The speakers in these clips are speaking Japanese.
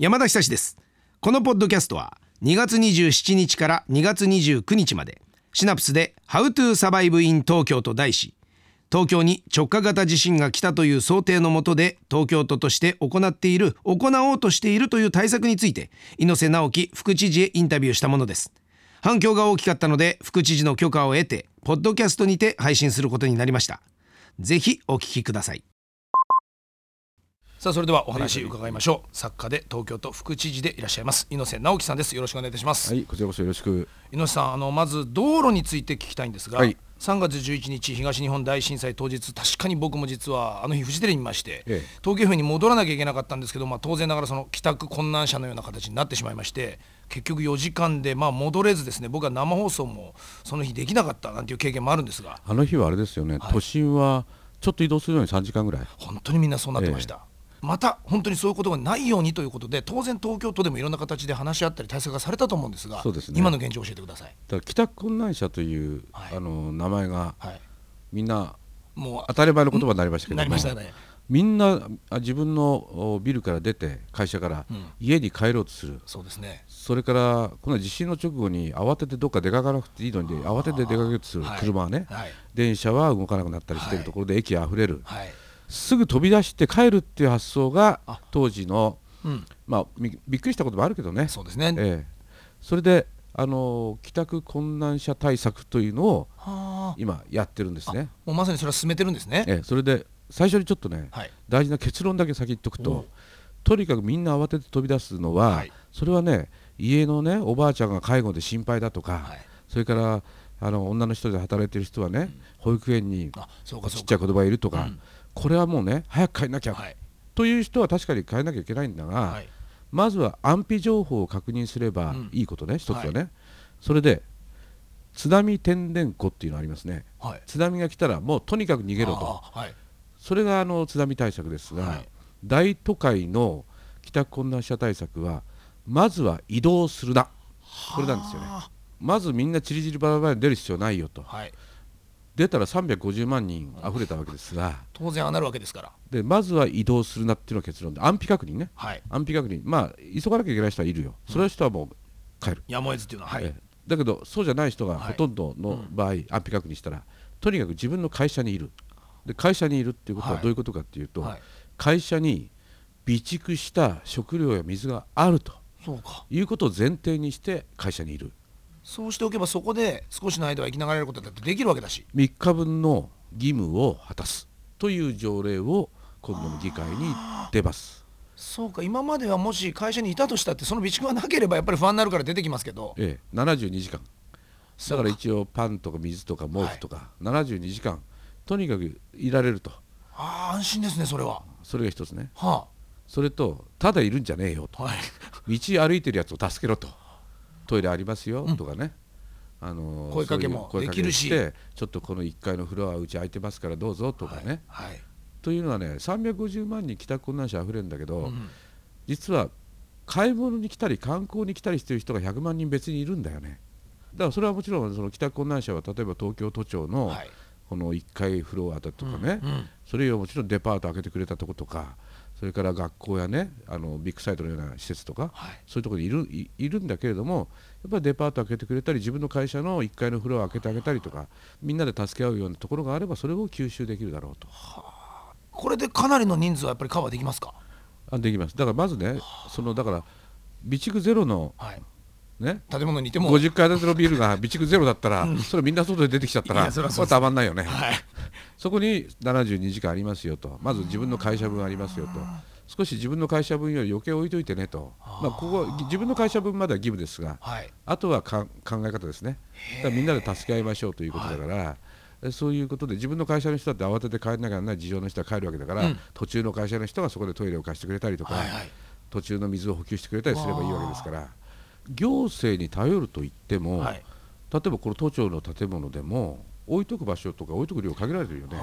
山田久志です。このポッドキャストは2月27日から2月29日までシナプスで How to Survive in 東京と題し東京に直下型地震が来たという想定のもとで東京都として行っている行おうとしているという対策について猪瀬直樹副知事へインタビューしたものです。反響が大きかったので副知事の許可を得てポッドキャストにて配信することになりました。ぜひお聞きください。さあそれではお話伺いましょう、作家で東京都副知事でいらっしゃいます。猪瀬直樹さんです。よろしくお願いいたします。はいこちらこそよろしく。猪瀬さんあのまず道路について聞きたいんですが、はい。3月11日東日本大震災当日確かに僕も実はあの日フジテレビにいまして、ええ、東京府に戻らなきゃいけなかったんですけど、まあ、当然ながらその帰宅困難者のような形になってしまいまして結局4時間でまあ戻れずですね僕は生放送もその日できなかったなんていう経験もあるんですが。あの日はあれですよね、はい、都心はちょっと移動するのに3時間ぐらい。本当にみんなそうなってました、えまた本当にそういうことがないようにということで当然東京都でもいろんな形で話し合ったり対策がされたと思うんですがそうです、ね、今の現状を教えてください。だ帰宅困難者という、はい、あの名前が、はい、みんなもう当たり前の言葉になりましたけども、ね、みんな自分のビルから出て会社から家に帰ろうとする、うん、そうですね。それからこの地震の直後に慌ててどっか出かけなくていいのに慌てて出かけようとする車はね、はい、電車は動かなくなったりしているところで駅あふれる、はいすぐ飛び出して帰るっていう発想が当時の、うん、まあびっくりしたこともあるけどね。そうですね、ええ、それであの帰宅困難者対策というのを今やってるんですね。もうまさにそれは進めてるんですね、ええ、それで最初にちょっとね、はい、大事な結論だけ先言っとくととにかくみんな慌てて飛び出すのは、はい、それはね家のねおばあちゃんが介護で心配だとか、はい、それからあの女の人で働いてる人はね、うん、保育園にちっちゃい子供がいるとか、うんこれはもうね早く帰んなきゃ、はい、という人は確かに帰んなきゃいけないんだが、はい、まずは安否情報を確認すればいいことね、うん、一つはね、はい、それで津波天然湖っていうのありますね、津波が来たらもうとにかく逃げろと、それがあの津波対策ですが、大都会の帰宅困難者対策はまずは移動するな。これなんですよね。まずみんなちりぢりばらばらに出る必要ないよと、はい、出たら350万人溢れたわけですが。当然あなるわけですから。でまずは移動するなっていうのが結論で安否確認ね、はい、安否確認。まあ急がなきゃいけない人はいるよ。その人はもう帰る、やむを得ずっていうのは、はい、だけどそうじゃない人がほとんどの場合、はい安否確認したらとにかく自分の会社にいる。で会社にいるっていうことはどういうことかっていうと、会社に備蓄した食料や水があるということを前提にして会社にいるそうしておけばそこで少しの間は生きながられることだってできるわけだし。3日分の義務を果たすという条例を今度の議会に出ます。そうか今まではもし会社にいたとしたってその備蓄がなければやっぱり不安になるから出てきますけど、ええ、72時間。だから一応パンとか水とか毛布とか、はい、72時間とにかくいられると。ああ安心ですねそれは。それが一つね、はあ、それとただいるんじゃねえよと、はい、道歩いてるやつを助けろとトイレありますよとかね、あの声かけもできるし。ちょっとこの1階のフロアうち空いてますからどうぞとかね、はいはい、というのはね350万人帰宅困難者あふれるんだけど、うん、実は買い物に来たり観光に来たりしてる人が100万人別にいるんだよね。だからそれはもちろんその帰宅困難者は例えば東京都庁のこの1階フロアだとかね、うんうん、それもちろんデパート開けてくれたとことかそれから学校やねあのビッグサイトのような施設とか、はい、そういうところにいるいいるんだけれどもやっぱりデパート開けてくれたり自分の会社の1階のフロア開けてあげたりとかみんなで助け合うようなところがあればそれを吸収できるだろうと。はあ、これでかなりの人数はやっぱりカバーできますか？あできます。だからまずねそのだから備蓄ゼロの、はいね、建物にいても。50階建てのビルが備蓄ゼロだったら、うん、それみんな外で出てきちゃったらそれはたまんないよね、はい、そこに72時間ありますよと。まず自分の会社分ありますよと。少し自分の会社分より余計置いといてねと。まあ、ここ自分の会社分までは義務ですが、はい、あとは考え方ですね。みんなで助け合いましょうということだから、はい、そういうことで自分の会社の人だって慌てて帰らなきゃならない事情の人は帰るわけだから、うん、途中の会社の人がそこでトイレを貸してくれたりとか、はいはい、途中の水を補給してくれたりすればいいわけですから行政に頼ると言っても、例えばこの都庁の建物でも置いとく場所とか置いとく量限られてるよね。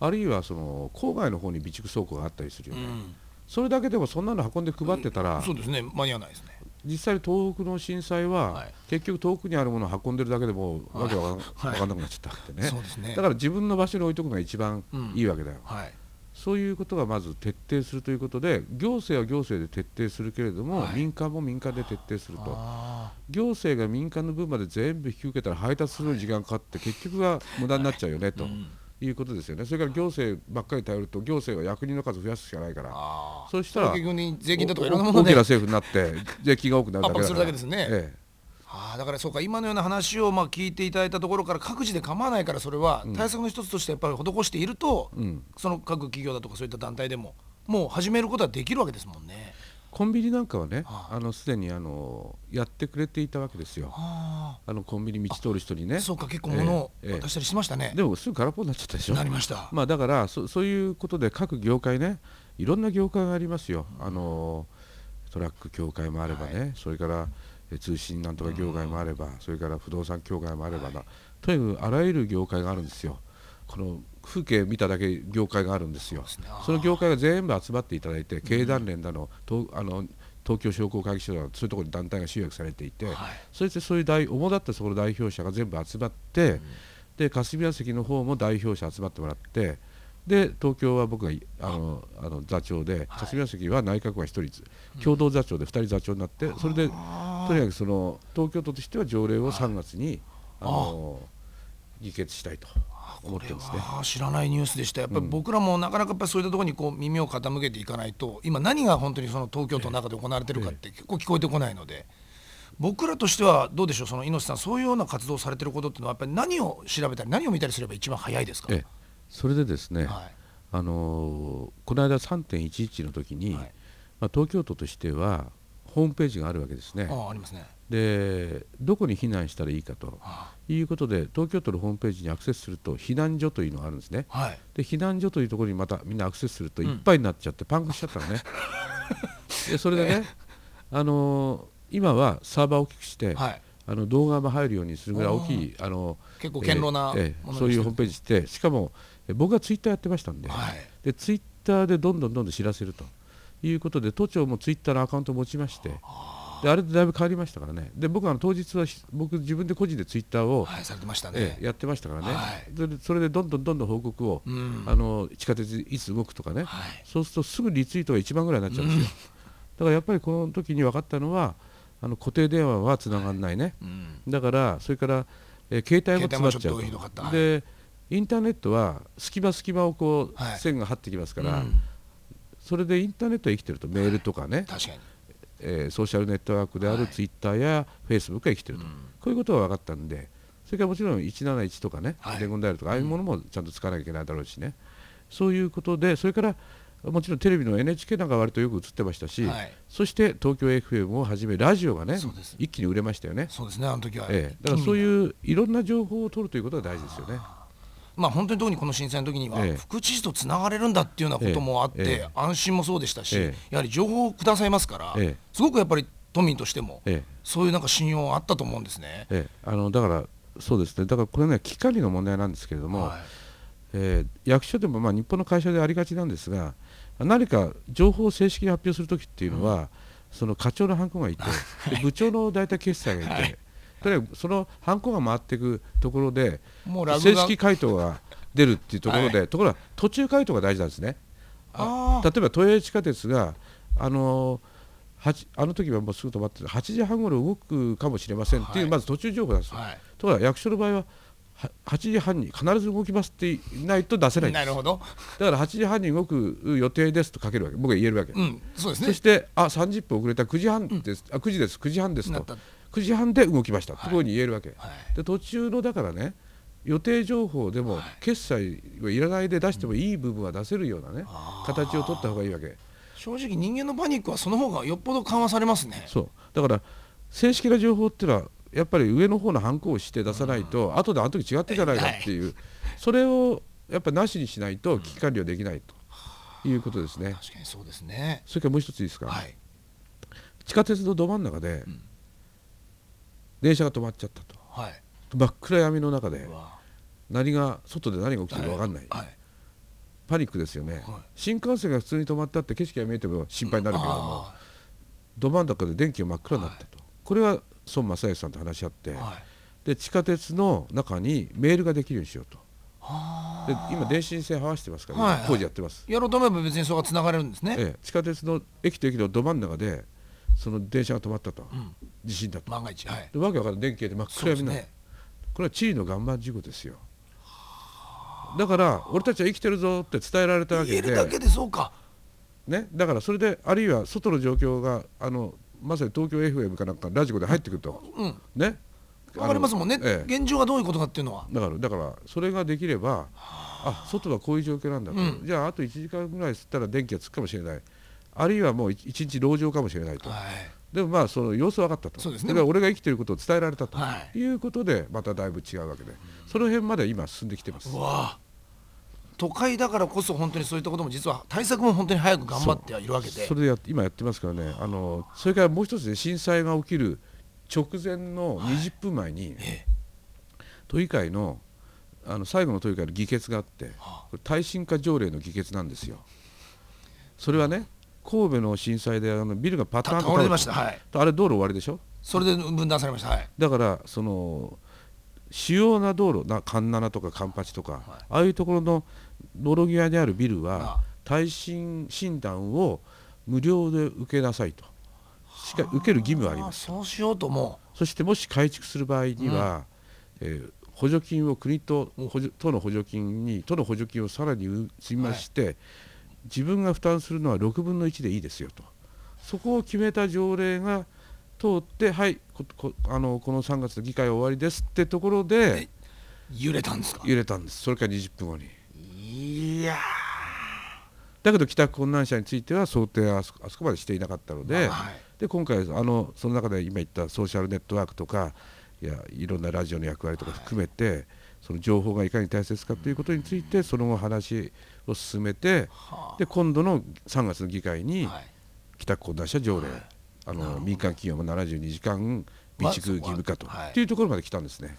あるいはその郊外の方に備蓄倉庫があったりするよね、うん、それだけでもそんなの運んで配ってたら、うん、そうですね。間に合わないですね。実際東北の震災は、はい、結局遠くにあるものを運んでるだけでも、わけわかんなくなっちゃったわけでね、はい、だから自分の場所に置いとくのが一番いいわけだよ、うんはい、そういうことがまず徹底するということで行政は行政で徹底するけれども、はい、民間も民間で徹底すると。行政が民間の分まで全部引き受けたら配達するのに時間かかって結局は無駄になっちゃうよねと。いうことですよね。それから行政ばっかり頼ると行政は役人の数増やすしかないから。そうしたら税金だとかいろんなもの大きな政府になって税金が多くなるだけだから。ですね、ええあだからそうか今のような話をまあ聞いていただいたところから各自で構わないからそれは対策の一つとしてやっぱり施していると、うん、その各企業だとかそういった団体でももう始めることはできるわけですもんね。コンビニなんかはね、はあ、あのすでにあのやってくれていたわけですよ。はあ、あのコンビニ道通る人にね。そうか結構物を渡したりしましたね。えー、でもすぐ空っぽになっちゃったでしょ。なりました。まあだからそそういうことで各業界ね、いろんな業界がありますよ。あのトラック協会もあればね、はい、それから通信なんとか業界もあれば、それから不動産協会もあればな、はい、とにかくあらゆる業界があるんですよ。この風景見ただけ業界があるんですよ。その業界が全部集まっていただいて経団連だの、とあの東京商工会議所だのそういうところに団体が集約されていて、はい、そしてそういう大主だったそこの代表者が全部集まって、うん、で霞が関の方も代表者集まってもらって。で東京は僕があのあ。の座長で、霞が関は内閣は1人共同座長で2人座長になって、それでとにかくその東京都としては条例を3月に、あの議決したいと思ってますね。知らないニュースでした。やっぱり僕らもなかなかやっぱそういったところにこう耳を傾けていかないと今何が本当にその東京都の中で行われてるかって結構聞こえてこないので。僕らとしてはどうでしょうその猪瀬さんそういうような活動をされてることっていうのはやっぱり何を調べたり何を見たりすれば一番早いですか、ええ、それでですね、はい、あのー、この間3.11の時に、はい、まあ、東京都としてはホームページがあるわけですね。あありますね。でどこに避難したらいいかということで東京都のホームページにアクセスすると避難所というのがあるんですね、はい、で避難所というところにまたみんなアクセスするといっぱいになっちゃってパンクしちゃったのね、でそれでね、あのー、今はサーバーを大きくして、はい、あの動画も入るようにするぐらい大きいあの結構堅牢な、えー、そういうホームページしてしかも僕がツイッターやってましたんで,、はい、でツイッターでどんどんどんどん知らせるということで都庁もツイッターのアカウントを持ちまして。であれでだいぶ変わりましたからね。で僕は当日は僕自分で個人でツイッターを、はいされてましたね、やってましたからね、はい、それでどんどんどんどん報告を、うん、あの地下鉄いつ動くとかね、はい、そうするとすぐリツイートが1万ぐらいになっちゃうんですよ、うん、だからやっぱりこの時に分かったのはあの固定電話はつながらないね、はい。うん、だからそれから、えー、携帯も詰まっちゃうでインターネットは隙間隙間をこう、線が張ってきますから、それでインターネットは生きてるとメールとかね、確かに。えー、ソーシャルネットワークであるツイッターやフェイスブックが生きてると、うん、こういうことが分かったんでそれからもちろん171とかね、はい、伝言ダイヤルとかああいうものもちゃんと使わなきゃいけないだろうしね、そういうことでそれからもちろんテレビの NHK なんか割とよく映ってましたし、はい、そして東京 FM をはじめラジオがね一気に売れましたよね。そうですねあの時は、ええ、だからそういういろんな情報を取るということが大事ですよね。まあ、本当に特にこの震災の時には、副知事とつながれるんだっていうようなこともあって、安心もそうでしたし、やはり情報をくださいますから、すごくやっぱり都民としても、そういうなんか信用あったと思うんですね。あのだからそうですね。だからこれね危機管理の問題なんですけれども、はい、えー、役所でもまあ日本の会社でありがちなんですが何か情報を正式に発表するときっていうのは、うん、その課長のハンコがいて、部長の大体決済がいて、はい、とにかくそのハンコが回っていくところで正式回答が出るっていうところで、はい、ところが途中回答が大事なんですね。例えば都営地下鉄があのー、あの時はもうすぐ止まって8時半ごろ動くかもしれませんっていう、まず途中情報なんですよ。はい、ところが役所の場合は8時半に必ず動きますっていないと出せないなるほど。だから8時半に動く予定ですと書けるわけ。僕は言えるわけ、うん、そうですね、そしてあ30分遅れた9時半です、うん、あ9時です9時半ですと9時半で動きました、はい、ところに言えるわけ、はい、で途中のだからね予定情報でも決済はいらないで出してもいい部分は出せるようなね、形を取った方がいいわけ。正直人間のパニックはその方がよっぽど緩和されますね。そう。だから正式な情報っていうのはやっぱり上の方のハンコをして出さないと、うん、後であの時違ってじゃないかっていう、はい、それをやっぱなしにしないと危機管理はできないということですね。確かにそうですね。それからもう一ついいですか、はい、地下鉄のど真ん中で、電車が止まっちゃったと、はい、真っ暗闇の中で何が外で何が起きてるか分かんない、はい、パニックですよね、新幹線が普通に止まったって景色が見えても心配になるけれども、ど真ん中で電気が真っ暗になったと、これは孫正義さんと話し合って、で地下鉄の中にメールができるようにしようと。で今電信線はわしてますから、ねはい。はい、工事やってます。やろうと思えば別にそこがつながれるんですね、ええ、地下鉄の駅と駅のど真ん中でその電車が止まったと、うん、地震だと。万が一、はい、でわけわからん電気で真っ暗闇な、ね、これは地理の岩盤事故ですよ。だから俺たちは生きてるぞって伝えられたわけで。だけでそうか。ね、だからそれであるいは外の状況があのまさに東京 FM かなんかラジコで入ってくると、うん、ね。分かりますもんね、ええ、現状がどういうことかっていうのは。だからだからそれができればあ。外はこういう状況なんだと、うん、じゃああと1時間ぐらい吸ったら電気がつくかもしれないあるいはもう1日籠城かもしれないと、はい、でもまあその様子分かったと。そうです、ね、だから俺が生きていることを伝えられたと、はい、いうことでまただいぶ違うわけで、その辺まで今進んできてます。わ。都会だからこそ本当にそういったことも実は対策も本当に早く頑張ってはいるわけで。それでや今やってますからね。あのそれからもう一つね震災が起きる直前の20分前に、はい、都議会のあの最後の都議会の議決があって、これ耐震化条例の議決なんですよ。それはね神戸の震災であのビルがパターンと倒れました、はい、あれ道路終わりでしょ？それで分断されました、はい、だからその主要な道路な環七とか環八とか、はい、ああいうところの道路際にあるビルは耐震診断を無料で受けなさいと。しか受ける義務はあります。そうしようともそしてもし改築する場合には、うん、えー、補助金を国と補助都の補助金に都の補助金をさらに積みまして、はい、自分が負担するのは6分の1でいいですよと。そこを決めた条例が通ってはいここあのこの3月の議会終わりですってところで揺れたんですか？揺れたんです。それから20分後に。いやだけど帰宅困難者については想定はあそこまでしていなかったのではい、で今回あのその中で今言ったソーシャルネットワークとかいやいろんなラジオの役割とか含めて、はい、その情報がいかに大切かということについてその後話を進めて、で今度の3月の議会に帰宅困難者条例、あの民間企業も72時間備蓄義務化と、い、うところまで来たんですね。